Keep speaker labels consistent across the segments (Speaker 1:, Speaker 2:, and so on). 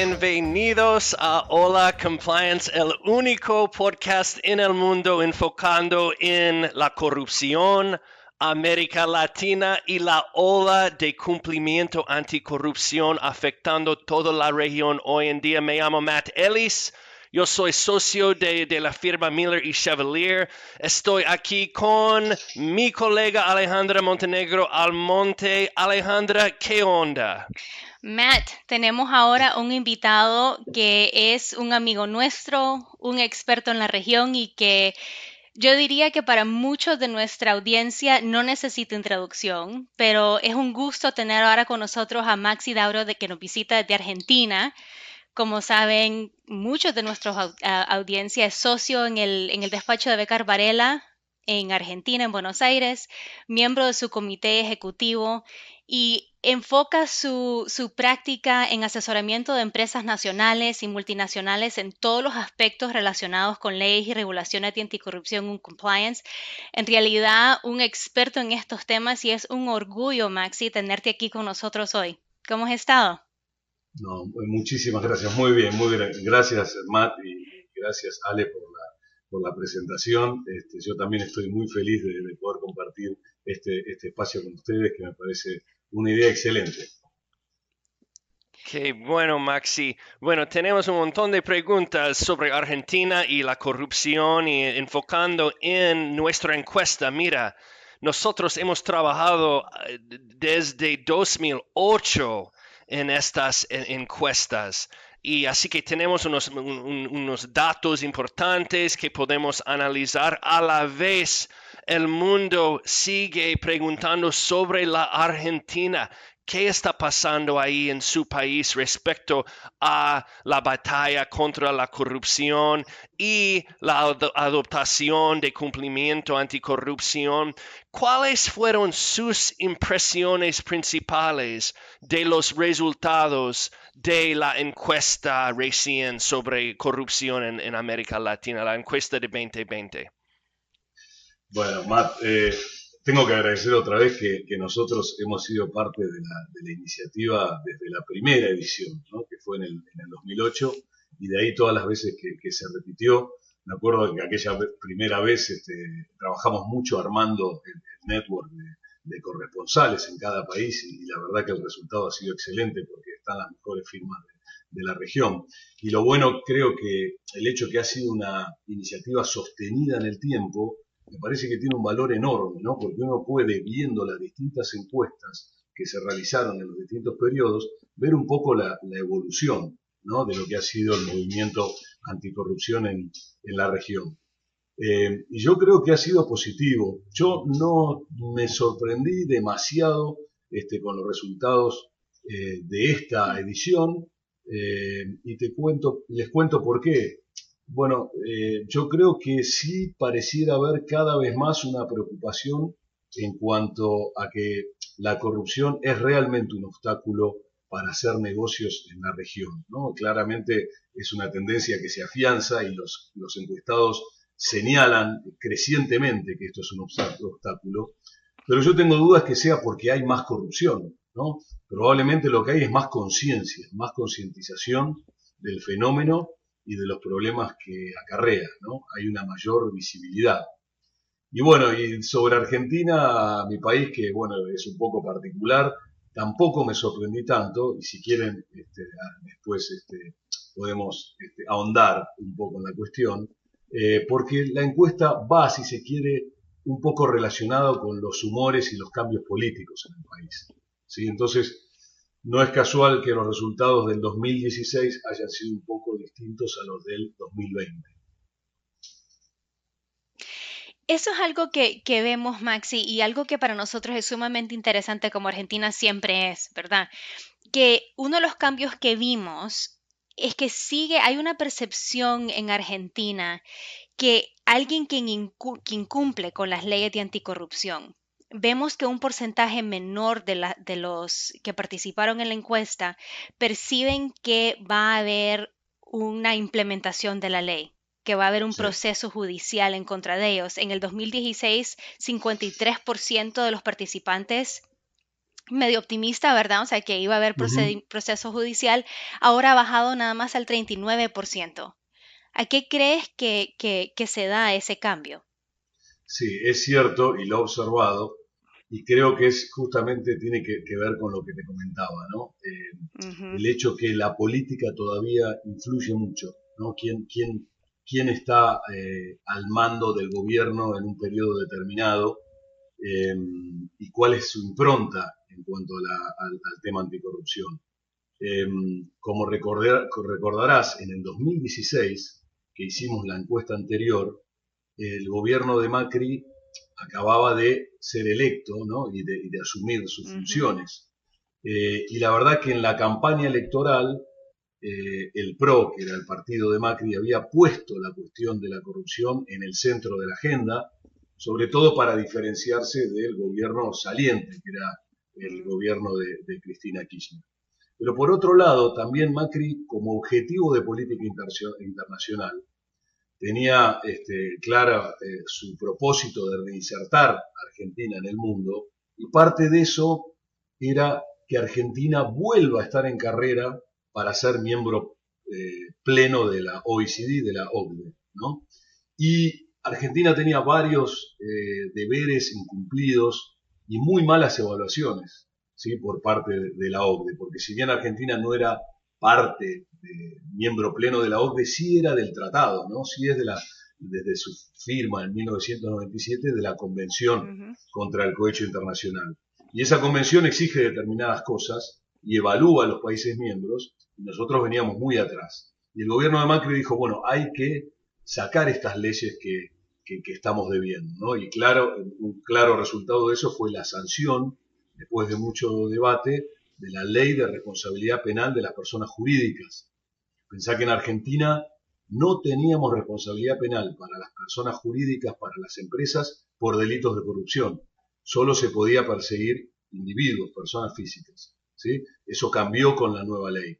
Speaker 1: Bienvenidos a Hola Compliance, el único podcast en el mundo enfocando en la corrupción, América Latina y la ola de cumplimiento anticorrupción afectando toda la región hoy en día. Me llamo Matt Ellis. Yo soy socio de, de, la firma Miller y Chevalier. Estoy aquí con mi colega Alejandra Montenegro Almonte. Alejandra, ¿qué onda?
Speaker 2: Matt, tenemos ahora un invitado que es un amigo nuestro, un experto en la región y que yo diría que para muchos de nuestra audiencia no necesita introducción, pero es un gusto tener ahora con nosotros a Maxi Dauro de que nos visita desde Argentina. Como saben, muchos de nuestra audiencia es socio en el, en el despacho de Becar Varela en Argentina, en Buenos Aires, miembro de su comité ejecutivo y enfoca su, su, práctica en asesoramiento de empresas nacionales y multinacionales en todos los aspectos relacionados con leyes y regulaciones de anticorrupción y compliance. En realidad, un experto en estos temas y es un orgullo, Maxi, tenerte aquí con nosotros hoy. ¿Cómo has estado?
Speaker 3: No, muchísimas gracias. Muy bien, muy bien. Gracias, Matt, y gracias, Ale, por la, por la presentación. Este, yo también estoy muy feliz de, de poder compartir este, este espacio con ustedes, que me parece una idea excelente.
Speaker 1: Qué bueno, Maxi. Bueno, tenemos un montón de preguntas sobre Argentina y la corrupción y enfocando en nuestra encuesta. Mira, nosotros hemos trabajado eh, desde 2008 en estas encuestas. Y así que tenemos unos, unos, datos importantes que podemos analizar. A la vez, el mundo sigue preguntando sobre la Argentina. ¿Qué está pasando ahí en su país respecto a la batalla contra la corrupción y la adoptación de cumplimiento anticorrupción? ¿Cuáles fueron sus impresiones principales de los resultados de la encuesta recién sobre corrupción en, en América Latina, la encuesta de 2020?
Speaker 3: Bueno, Matt, eh, tengo que agradecer otra vez que, nosotros hemos sido parte de la, iniciativa desde la primera edición, que fue en el, 2008, y de ahí todas las veces que, se repitió. Me acuerdo que aquella primera vez este, trabajamos mucho armando el, network de, corresponsales en cada país y, la verdad que el resultado ha sido excelente porque están las mejores firmas de, la región. Y lo bueno creo que el hecho que ha sido una iniciativa sostenida en el tiempo, me parece que tiene un valor enorme, ¿no? Porque uno puede, viendo las distintas encuestas que se realizaron en los distintos periodos, ver un poco la, evolución, ¿no? De lo que ha sido el movimiento anticorrupción en, la región. Eh, y yo creo que ha sido positivo. Yo no me sorprendí demasiado este, con los resultados eh, de esta edición eh, y te cuento, les cuento por qué. Bueno, yo creo que sí pareciera haber cada vez más una preocupación en cuanto a que la corrupción es realmente un obstáculo para hacer negocios en la región. ¿no? Claramente es una tendencia que se afianza y los, los encuestados señalan crecientemente que esto es un obstáculo, pero yo tengo dudas que sea porque hay más corrupción. ¿no? Probablemente lo que hay es más conciencia, más concientización del fenómeno y de los problemas que acarrea, ¿no? Hay una mayor visibilidad. Y bueno, y sobre Argentina, mi país, que bueno, es un poco particular, tampoco me sorprendí tanto, y si quieren, este, después este, podemos este, ahondar un poco en la cuestión, eh, porque la encuesta va, si se quiere, un poco relacionado con los humores y los cambios políticos en el país. ¿sí? Entonces, no es casual que los resultados del 2016 hayan sido un poco distintos a los del 2020.
Speaker 2: Eso es algo que, vemos, Maxi, y algo que para nosotros es sumamente interesante como Argentina siempre es, ¿verdad? Que uno de los cambios que vimos es que sigue, hay una percepción en Argentina que alguien que incumple con las leyes de anticorrupción, vemos que un porcentaje menor de, de los que participaron en la encuesta perciben que va a haber una implementación de la ley, que va a haber un proceso judicial en contra de ellos. En el 2016, 53% de los participantes medio optimista, ¿verdad? O sea, que iba a haber proceso judicial, ahora ha bajado nada más al 39%. ¿A qué crees que, que, se da ese cambio?
Speaker 3: Sí, es cierto y lo he observado y creo que es justamente tiene que, ver con lo que te comentaba, ¿no? Eh, el hecho que la política todavía influye mucho, ¿no? ¿Quién, quién, quién está eh, al mando del gobierno en un periodo determinado eh, y cuál es su impronta en cuanto al, tema anticorrupción. como recordarás, en el 2016, que hicimos la encuesta anterior, el gobierno de Macri acababa de ser electo y, de, asumir sus funciones. Eh, y la verdad que en la campaña electoral, eh, el PRO, que era el partido de Macri, había puesto la cuestión de la corrupción en el centro de la agenda, sobre todo para diferenciarse del gobierno saliente, que era el gobierno de, Cristina Kirchner. Pero por otro lado, también Macri, como objetivo de política internacional, tenía este, clara eh, su propósito de reinsertar a Argentina en el mundo y parte de eso era que Argentina vuelva a estar en carrera para ser miembro eh, pleno de la OECD, de la OCDE. ¿no? Y Argentina tenía varios eh, deberes incumplidos y muy malas evaluaciones ¿sí? por parte de la OCDE, porque si bien Argentina no era parte, de, miembro pleno de la OCDE, sí era del tratado, ¿no? Sí es de la, desde su firma en 1997 de la Convención contra el Cohecho Internacional. Y esa convención exige determinadas cosas y evalúa a los países miembros, y nosotros veníamos muy atrás. Y el gobierno de Macri dijo, bueno, hay que sacar estas leyes que, que, estamos debiendo. Y claro, un claro resultado de eso fue la sanción, después de mucho debate, de la ley de responsabilidad penal de las personas jurídicas. Pensá que en Argentina no teníamos responsabilidad penal para las personas jurídicas, para las empresas, por delitos de corrupción. Solo se podía perseguir individuos, personas físicas. ¿Sí? Eso cambió con la nueva ley.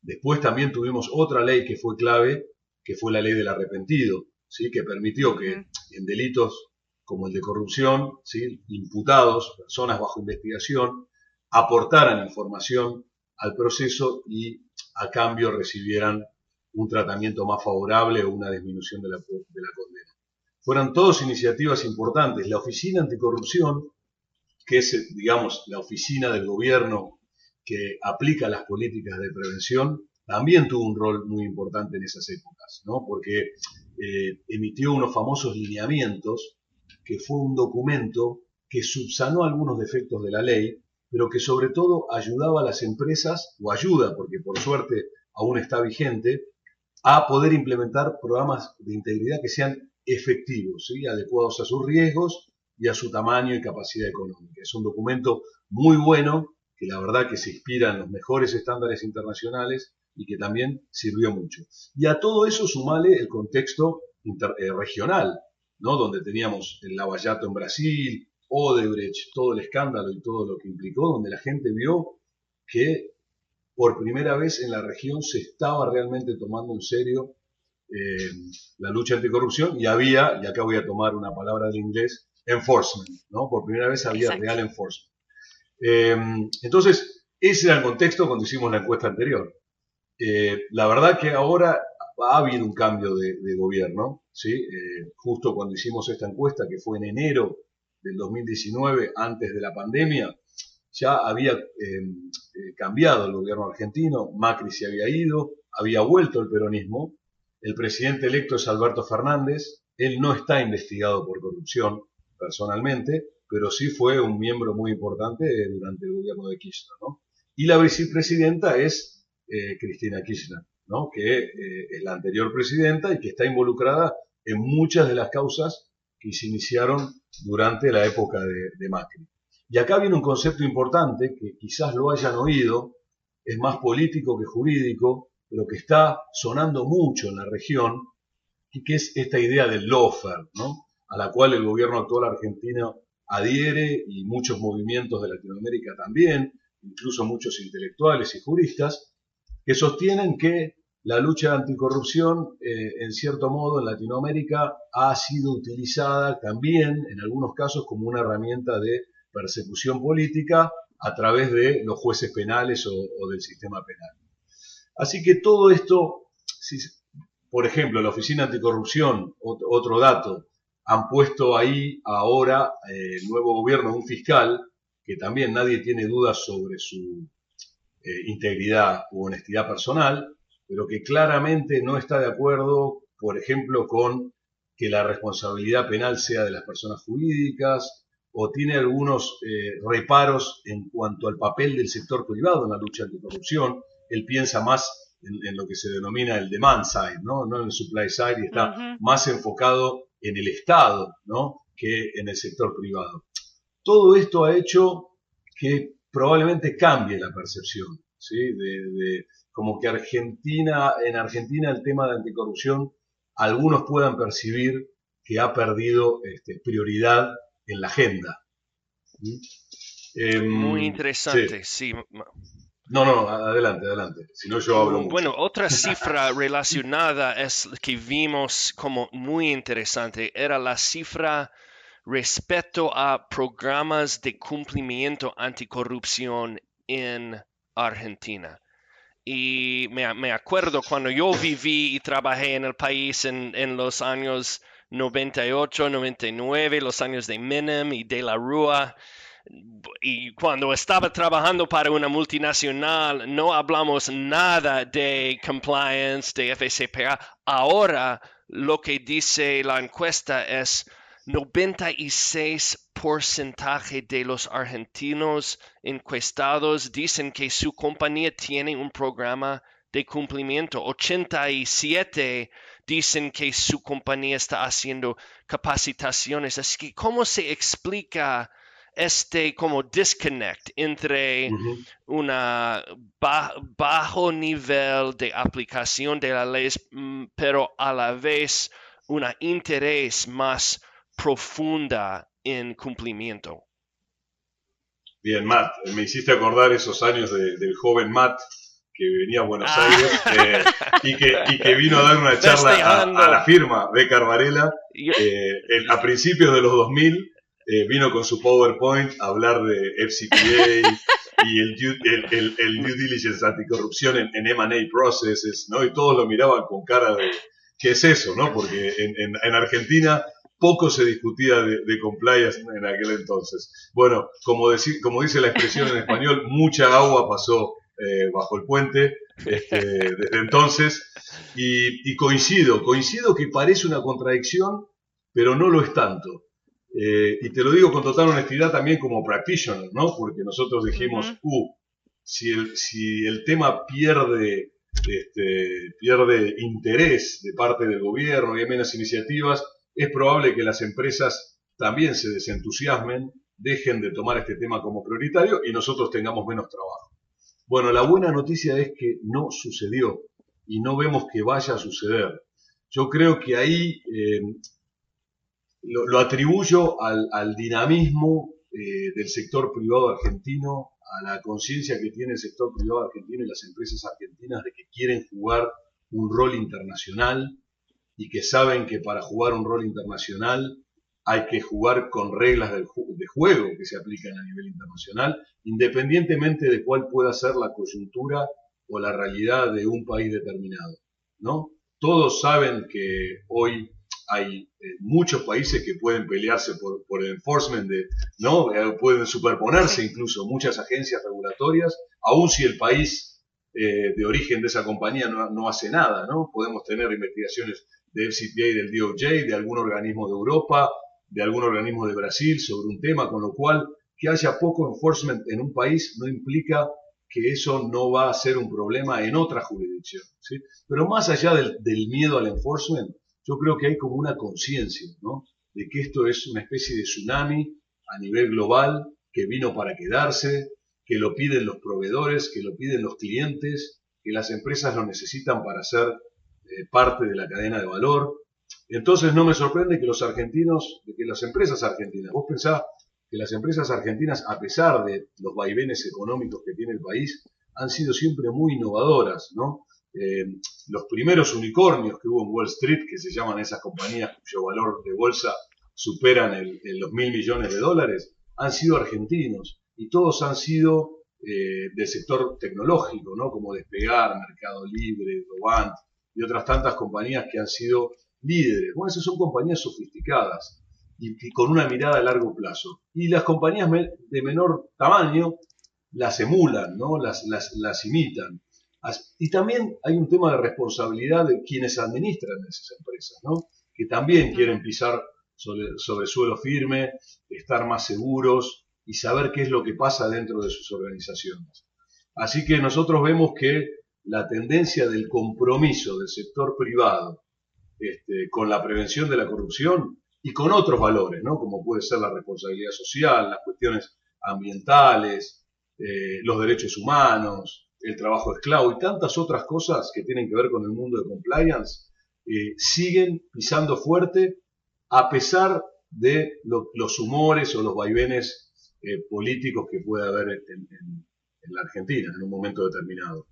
Speaker 3: Después también tuvimos otra ley que fue clave, que fue la ley del arrepentido, ¿sí? que permitió que en delitos como el de corrupción, ¿sí? imputados, personas bajo investigación, aportaran información al proceso y a cambio recibieran un tratamiento más favorable o una disminución de la, condena. Fueron todas iniciativas importantes. La Oficina Anticorrupción, que es, digamos, la oficina del gobierno que aplica las políticas de prevención, también tuvo un rol muy importante en esas épocas, ¿no? porque eh, emitió unos famosos lineamientos, que fue un documento que subsanó algunos defectos de la ley, pero que sobre todo ayudaba a las empresas, o ayuda, porque por suerte aún está vigente, a poder implementar programas de integridad que sean efectivos, ¿sí? adecuados a sus riesgos y a su tamaño y capacidad económica. Es un documento muy bueno, que la verdad que se inspira en los mejores estándares internacionales y que también sirvió mucho. Y a todo eso sumale el contexto eh, regional, ¿no? donde teníamos el Lavallato en Brasil, Odebrecht, todo el escándalo y todo lo que implicó, donde la gente vio que por primera vez en la región se estaba realmente tomando en serio eh, la lucha anticorrupción y había, y acá voy a tomar una palabra del inglés, enforcement, ¿no? Por primera vez había real enforcement. Eh, entonces, ese era el contexto cuando hicimos la encuesta anterior. Eh, la verdad que ahora ha habido un cambio de, gobierno, ¿sí? justo cuando hicimos esta encuesta, que fue en enero del 2019, antes de la pandemia, ya había eh, eh, cambiado el gobierno argentino, Macri se había ido, había vuelto el peronismo, el presidente electo es Alberto Fernández, él no está investigado por corrupción personalmente, pero sí fue un miembro muy importante durante el gobierno de Kirchner. ¿no? Y la vicepresidenta es eh, Cristina Kirchner, ¿no? que es la anterior presidenta y que está involucrada en muchas de las causas que se iniciaron durante la época de, Macri. Y acá viene un concepto importante que quizás lo hayan oído, es más político que jurídico, pero que está sonando mucho en la región, y que es esta idea del lawfare, ¿no? a la cual el gobierno actual argentino adhiere y muchos movimientos de Latinoamérica también, incluso muchos intelectuales y juristas, que sostienen que la lucha anticorrupción, eh, en cierto modo, en Latinoamérica ha sido utilizada también, en algunos casos, como una herramienta de persecución política a través de los jueces penales o, del sistema penal. Así que todo esto, por ejemplo, la Oficina Anticorrupción, otro, dato, han puesto ahí ahora eh, el nuevo gobierno un fiscal que también nadie tiene dudas sobre su eh, integridad u honestidad personal, pero que claramente no está de acuerdo, por ejemplo, con que la responsabilidad penal sea de las personas jurídicas o tiene algunos eh, reparos en cuanto al papel del sector privado en la lucha anticorrupción. Él piensa más en, lo que se denomina el demand side, no, no en el supply side, y está más enfocado en el Estado ¿no? que en el sector privado. Todo esto ha hecho que probablemente cambie la percepción, ¿sí? de, como que Argentina, en Argentina el tema de anticorrupción, algunos puedan percibir que ha perdido este, prioridad en la agenda.
Speaker 1: Em, Muy interesante, sí.
Speaker 3: No, no, adelante, adelante. Si no, yo hablo
Speaker 1: mucho. Bueno, otra cifra relacionada es que vimos como muy interesante, era la cifra respecto a programas de cumplimiento anticorrupción en Argentina. Y me, acuerdo cuando yo viví y trabajé en el país en, en los años 98, 99, los años de Menem y de la Rúa. Y cuando estaba trabajando para una multinacional, no hablamos nada de compliance, de FCPA. Ahora lo que dice la encuesta es 96% de los argentinos encuestados dicen que su compañía tiene un programa de cumplimiento. 87 dicen que su compañía está haciendo capacitaciones. Así que, ¿cómo se explica este como disconnect entre un bajo nivel de aplicación de la ley, mm, pero a la vez un interés más profunda en cumplimiento?
Speaker 3: Bien, Matt, me hiciste acordar esos años del joven Matt que venía a Buenos ah. Aires eh, y, que, vino a dar una charla a, la firma Becar Varela eh, a principios de los 2000 eh, vino con su PowerPoint a hablar de FCPA y el due, el, el, due diligence anticorrupción en, en M&A processes, ¿no? Y todos lo miraban con cara de, ¿qué es eso, no? Porque en, en Argentina poco se discutía de, de, compliance en aquel entonces. Bueno, como, decir, como dice la expresión en español, mucha agua pasó eh, bajo el puente este, desde entonces. Y, coincido, coincido que parece una contradicción, pero no lo es tanto. Eh, y te lo digo con total honestidad también como practitioner, ¿no? Porque nosotros dijimos, uh, si el, si el tema pierde, este, pierde interés de parte del gobierno y hay menos iniciativas, es probable que las empresas también se desentusiasmen, dejen de tomar este tema como prioritario y nosotros tengamos menos trabajo. Bueno, la buena noticia es que no sucedió y no vemos que vaya a suceder. Yo creo que ahí eh, lo, atribuyo al, dinamismo eh, del sector privado argentino, a la conciencia que tiene el sector privado argentino y las empresas argentinas de que quieren jugar un rol internacional y que saben que para jugar un rol internacional hay que jugar con reglas de juego que se aplican a nivel internacional, independientemente de cuál pueda ser la coyuntura o la realidad de un país determinado. ¿no? Todos saben que hoy hay eh, muchos países que pueden pelearse por, el enforcement, de, ¿no? Eh, pueden superponerse incluso muchas agencias regulatorias, aun si el país eh, de origen de esa compañía no, no, hace nada. ¿no? Podemos tener investigaciones del FCPA y del DOJ, de algún organismo de Europa, de algún organismo de Brasil sobre un tema, con lo cual que haya poco enforcement en un país no implica que eso no va a ser un problema en otra jurisdicción. ¿sí? Pero más allá del, miedo al enforcement, yo creo que hay como una conciencia ¿no? de que esto es una especie de tsunami a nivel global que vino para quedarse, que lo piden los proveedores, que lo piden los clientes, que las empresas lo necesitan para ser eh, parte de la cadena de valor, entonces no me sorprende que los argentinos, que las empresas argentinas, vos pensás que las empresas argentinas, a pesar de los vaivenes económicos que tiene el país, han sido siempre muy innovadoras, ¿no? Eh, los primeros unicornios que hubo en Wall Street, que se llaman esas compañías cuyo valor de bolsa superan los mil millones de dólares, han sido argentinos. y todos han sido eh, del sector tecnológico, ¿no? Como Despegar, Mercado Libre, Robant y otras tantas compañías que han sido líderes. Bueno, esas son compañías sofisticadas y, con una mirada a largo plazo. Y las compañías de menor tamaño las emulan, ¿no? las, las, imitan. Y también hay un tema de responsabilidad de quienes administran esas empresas, ¿no? que también quieren pisar sobre, sobre, suelo firme, estar más seguros y saber qué es lo que pasa dentro de sus organizaciones. Así que nosotros vemos que la tendencia del compromiso del sector privado este, con la prevención de la corrupción y con otros valores, ¿no? como puede ser la responsabilidad social, las cuestiones ambientales, eh, los derechos humanos, el trabajo esclavo y tantas otras cosas que tienen que ver con el mundo de compliance, eh, siguen pisando fuerte a pesar de los humores o los vaivenes eh, políticos que puede haber en la Argentina en un momento determinado.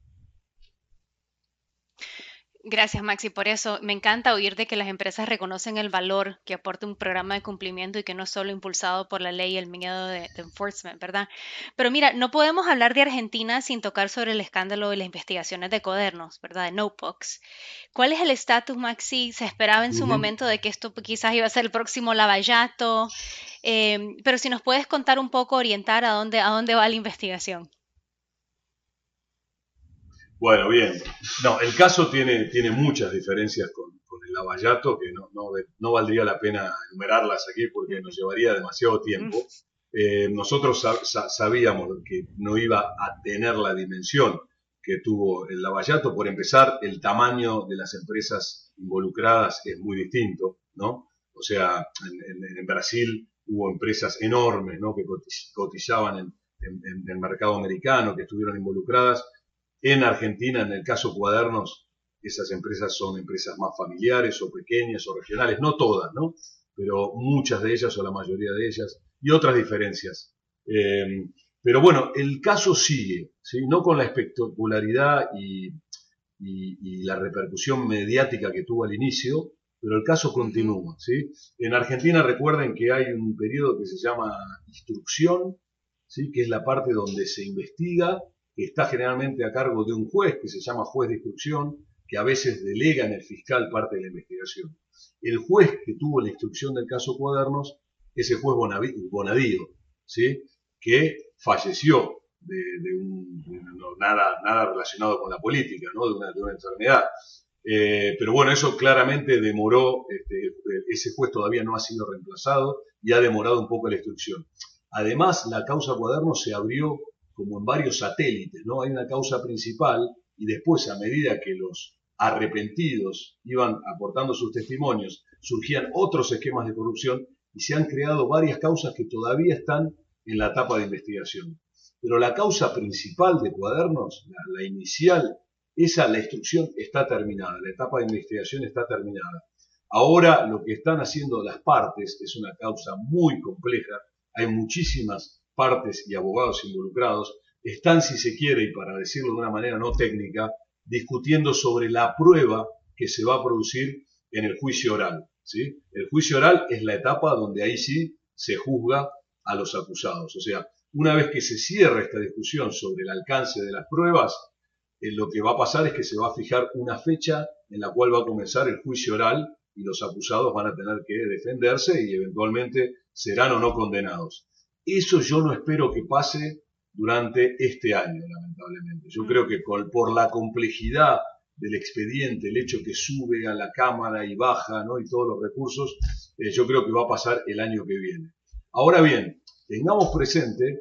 Speaker 2: Gracias, Maxi, por eso. Me encanta oír de que las empresas reconocen el valor que aporta un programa de cumplimiento y que no es solo impulsado por la ley y el miedo de, enforcement, ¿verdad? Pero mira, no podemos hablar de Argentina sin tocar sobre el escándalo de las investigaciones de cuadernos, ¿verdad? De notebooks. ¿Cuál es el estatus, Maxi? ¿Se esperaba en su momento de que esto quizás iba a ser el próximo lavallato? Eh, pero si nos puedes contar un poco, orientar a dónde, a dónde va la investigación.
Speaker 3: Bueno, bien. No, el caso tiene, tiene muchas diferencias con, el Lavallato, que no, no, valdría la pena enumerarlas aquí porque nos llevaría demasiado tiempo. Eh, nosotros sabíamos que no iba a tener la dimensión que tuvo el Lavallato. Por empezar, el tamaño de las empresas involucradas es muy distinto, ¿no? O sea, en, Brasil hubo empresas enormes, ¿no? Que cotizaban en, en el mercado americano, que estuvieron involucradas en Argentina, en el caso Cuadernos, esas empresas son empresas más familiares o pequeñas o regionales, no todas, ¿no? Pero muchas de ellas o la mayoría de ellas y otras diferencias. Em, pero bueno, el caso sigue, ¿sí? No con la espectacularidad y, la repercusión mediática que tuvo al inicio, pero el caso continúa, ¿sí? En Argentina recuerden que hay un periodo que se llama instrucción, ¿sí? Que es la parte donde se investiga está generalmente a cargo de un juez que se llama juez de instrucción, que a veces delega en el fiscal parte de la investigación. El juez que tuvo la instrucción del caso Cuadernos es el juez Bonadío, ¿sí? que falleció de, un, nada, nada relacionado con la política, ¿no? de, una, enfermedad. Eh, pero bueno, eso claramente demoró, este, ese juez todavía no ha sido reemplazado y ha demorado un poco la instrucción. Además, la causa Cuadernos se abrió como en varios satélites, ¿no? Hay una causa principal y después, a medida que los arrepentidos iban aportando sus testimonios, surgían otros esquemas de corrupción y se han creado varias causas que todavía están en la etapa de investigación. Pero la causa principal de cuadernos, la, inicial, esa, la instrucción está terminada, la etapa de investigación está terminada. Ahora lo que están haciendo las partes es una causa muy compleja, hay muchísimas partes y abogados involucrados están, si se quiere, y para decirlo de una manera no técnica, discutiendo sobre la prueba que se va a producir en el juicio oral. ¿sí? El juicio oral es la etapa donde ahí sí se juzga a los acusados. O sea, una vez que se cierra esta discusión sobre el alcance de las pruebas, eh, lo que va a pasar es que se va a fijar una fecha en la cual va a comenzar el juicio oral y los acusados van a tener que defenderse y eventualmente serán o no condenados. Eso yo no espero que pase durante este año, lamentablemente. Yo creo que por la complejidad del expediente, el hecho que sube a la Cámara y baja, ¿no? y todos los recursos, eh, yo creo que va a pasar el año que viene. Ahora bien, tengamos presente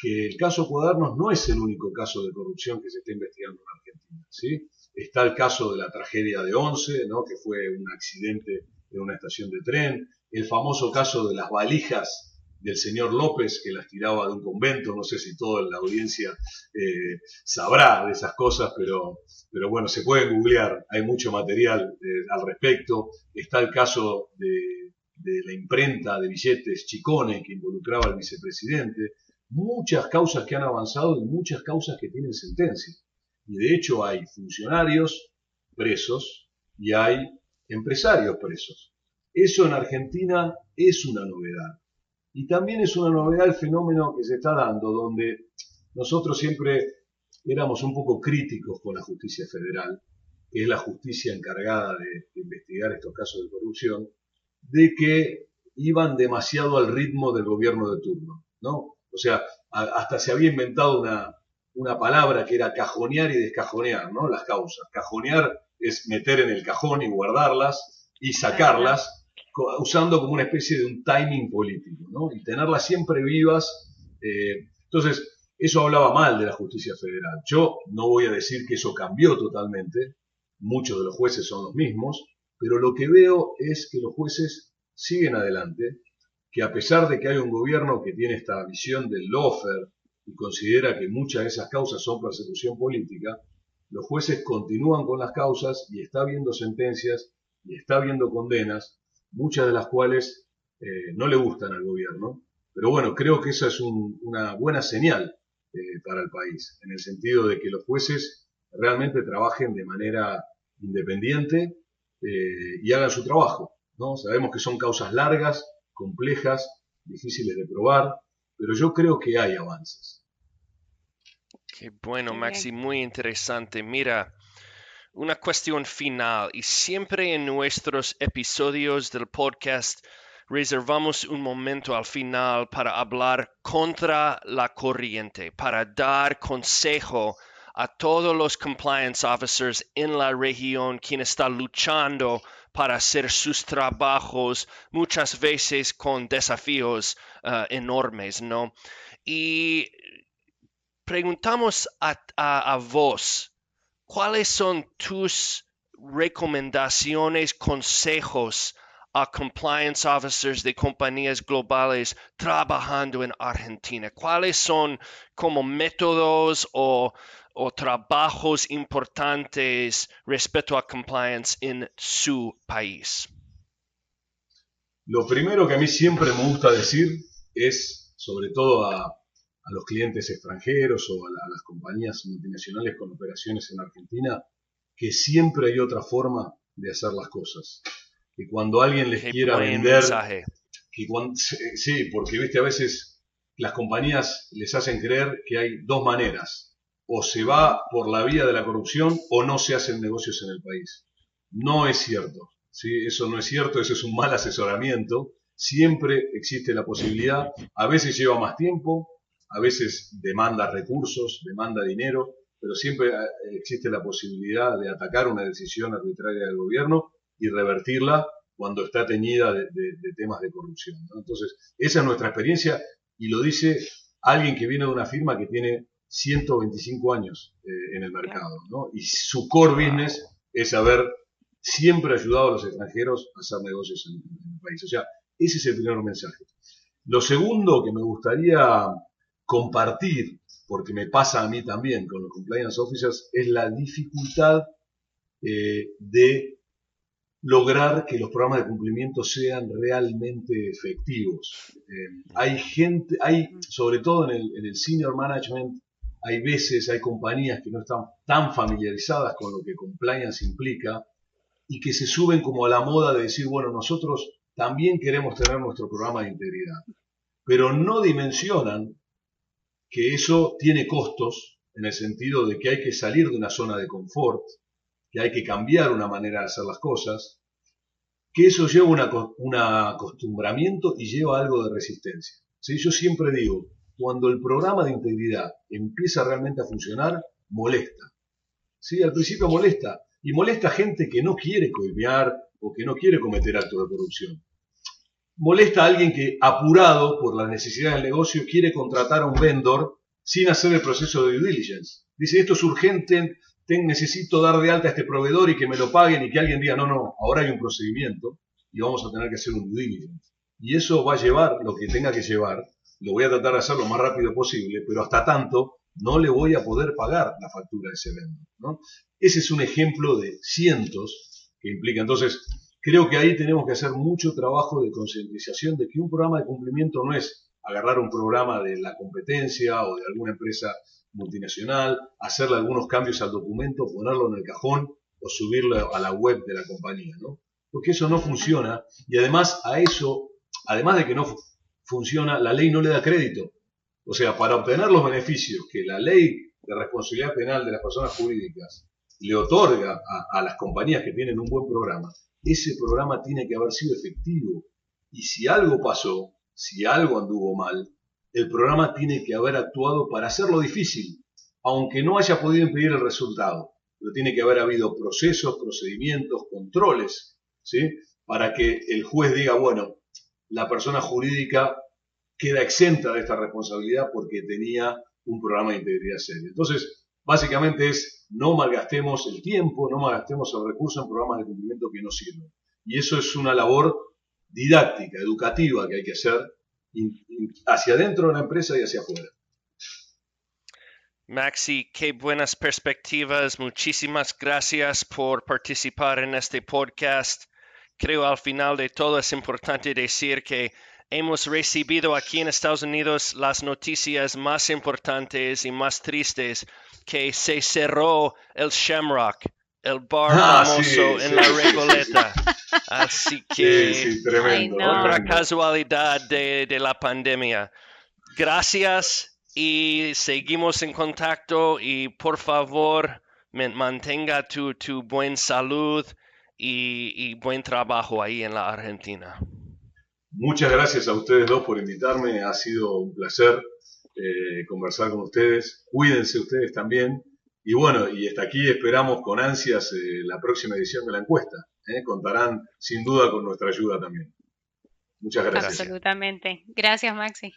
Speaker 3: que el caso Cuadernos no es el único caso de corrupción que se está investigando en Argentina. ¿sí? Está el caso de la tragedia de Once, ¿no? que fue un accidente en una estación de tren, el famoso caso de las valijas del señor López que las tiraba de un convento, no sé si toda la audiencia eh, sabrá de esas cosas, pero, pero bueno, se puede googlear, hay mucho material eh, al respecto, está el caso de, de, la imprenta de billetes Chicone que involucraba al vicepresidente, muchas causas que han avanzado y muchas causas que tienen sentencia. Y de hecho hay funcionarios presos y hay empresarios presos. Eso en Argentina es una novedad Y también es una novedad el fenómeno que se está dando, donde nosotros siempre éramos un poco críticos con la justicia federal, que es la justicia encargada de, investigar estos casos de corrupción, de que iban demasiado al ritmo del gobierno de turno, ¿no? O sea, hasta se había inventado una, una palabra que era cajonear y descajonear, ¿no? Las causas. Cajonear es meter en el cajón y guardarlas y sacarlas usando como una especie de un timing político, ¿no? Y tenerlas siempre vivas. Eh, entonces, eso hablaba mal de la justicia federal. Yo no voy a decir que eso cambió totalmente, muchos de los jueces son los mismos, pero lo que veo es que los jueces siguen adelante, que a pesar de que hay un gobierno que tiene esta visión del lawfare y considera que muchas de esas causas son persecución política, los jueces continúan con las causas y está viendo sentencias y está viendo condenas, muchas de las cuales eh, no le gustan al gobierno. Pero bueno, creo que esa es una buena señal eh, para el país, en el sentido de que los jueces realmente trabajen de manera independiente eh, y hagan su trabajo. ¿no? Sabemos que son causas largas, complejas, difíciles de probar, pero yo creo que hay avances.
Speaker 1: Qué bueno, Maxi, muy interesante. Mira, una cuestión final y siempre en nuestros episodios del podcast reservamos un momento al final para hablar contra la corriente, para dar consejo a todos los compliance officers en la región quienes están luchando para hacer sus trabajos muchas veces con desafíos uh, enormes, ¿no? Y preguntamos a, a, a vos, ¿cuáles son tus recomendaciones, consejos a compliance officers de compañías globales trabajando en Argentina? ¿Cuáles son como métodos o, trabajos importantes respecto a compliance en su país?
Speaker 3: Lo primero que a mí siempre me gusta decir es, sobre todo a, a los clientes extranjeros o a, a, las compañías multinacionales con operaciones en Argentina, que siempre hay otra forma de hacer las cosas que cuando alguien les quiera vender, que cuando, sí, porque viste a veces las compañías les hacen creer que hay dos maneras, o se va por la vía de la corrupción o no se hacen negocios en el país. No es cierto, ¿sí? eso no es cierto, eso es un mal asesoramiento, siempre existe la posibilidad, a veces lleva más tiempo, a veces demanda recursos, demanda dinero, pero siempre eh, existe la posibilidad de atacar una decisión arbitraria del gobierno y revertirla cuando está teñida de, temas de corrupción. Entonces, esa es nuestra experiencia y lo dice alguien que viene de una firma que tiene 125 años eh, en el mercado. ¿no? Y su core business es haber siempre ayudado a los extranjeros a hacer negocios en, en el país. O sea, ese es el primer mensaje. Lo segundo que me gustaría compartir, porque me pasa a mí también con los compliance officers, es la dificultad eh, de lograr que los programas de cumplimiento sean realmente efectivos. Eh, hay gente, hay, sobre todo en el, en el, senior management, hay veces, hay compañías que no están tan familiarizadas con lo que compliance implica y que se suben como a la moda de decir, bueno, nosotros también queremos tener nuestro programa de integridad, pero no dimensionan que eso tiene costos en el sentido de que hay que salir de una zona de confort, que hay que cambiar una manera de hacer las cosas, que eso lleva un acostumbramiento y lleva algo de resistencia. ¿Sí? Yo siempre digo, cuando el programa de integridad empieza realmente a funcionar, molesta. ¿Sí? Al principio molesta, y molesta gente que no quiere coimear o que no quiere cometer actos de corrupción. Molesta a alguien que, apurado por la necesidad del negocio, quiere contratar a un vendor sin hacer el proceso de due diligence. Dice, esto es urgente, necesito dar de alta a este proveedor y que me lo paguen y que alguien diga, no, no, ahora hay un procedimiento y vamos a tener que hacer un due diligence. Y eso va a llevar lo que tenga que llevar, lo voy a tratar de hacer lo más rápido posible, pero hasta tanto no le voy a poder pagar la factura de ese vendedor. ¿no? Ese es un ejemplo de cientos que implica. Entonces, creo que ahí tenemos que hacer mucho trabajo de concientización de que un programa de cumplimiento no es agarrar un programa de la competencia o de alguna empresa multinacional, hacerle algunos cambios al documento, ponerlo en el cajón o subirlo a la web de la compañía, ¿no? Porque eso no funciona y además a eso, además de que no funciona, la ley no le da crédito. O sea, para obtener los beneficios que la ley de responsabilidad penal de las personas jurídicas le otorga a, las compañías que tienen un buen programa, ese programa tiene que haber sido efectivo. Y si algo pasó, si algo anduvo mal, el programa tiene que haber actuado para hacerlo difícil, aunque no haya podido impedir el resultado. Pero tiene que haber habido procesos, procedimientos, controles, ¿sí? Para que el juez diga, bueno, la persona jurídica queda exenta de esta responsabilidad porque tenía un programa de integridad serio. Entonces, básicamente es no malgastemos el tiempo, no malgastemos el recurso en programas de cumplimiento que no sirven. Y eso es una labor didáctica, educativa que hay que hacer hacia adentro de la empresa y hacia afuera.
Speaker 1: Maxi, qué buenas perspectivas. Muchísimas gracias por participar en este podcast. Creo al final de todo es importante decir que hemos recibido aquí en Estados Unidos las noticias más importantes y más tristes que se cerró el Shamrock, el bar ah, famoso en la Regoleta. Así que otra casualidad de, de la pandemia. Gracias y seguimos en contacto y por favor mantenga tu, tu buen salud y, y buen trabajo ahí en la Argentina.
Speaker 3: Muchas gracias a ustedes dos por invitarme. Ha sido un placer eh, conversar con ustedes. Cuídense ustedes también. Y bueno, y hasta aquí esperamos con ansias eh, la próxima edición de la encuesta. ¿eh? Contarán sin duda con nuestra ayuda también. Muchas gracias.
Speaker 2: Absolutamente. Gracias, Maxi.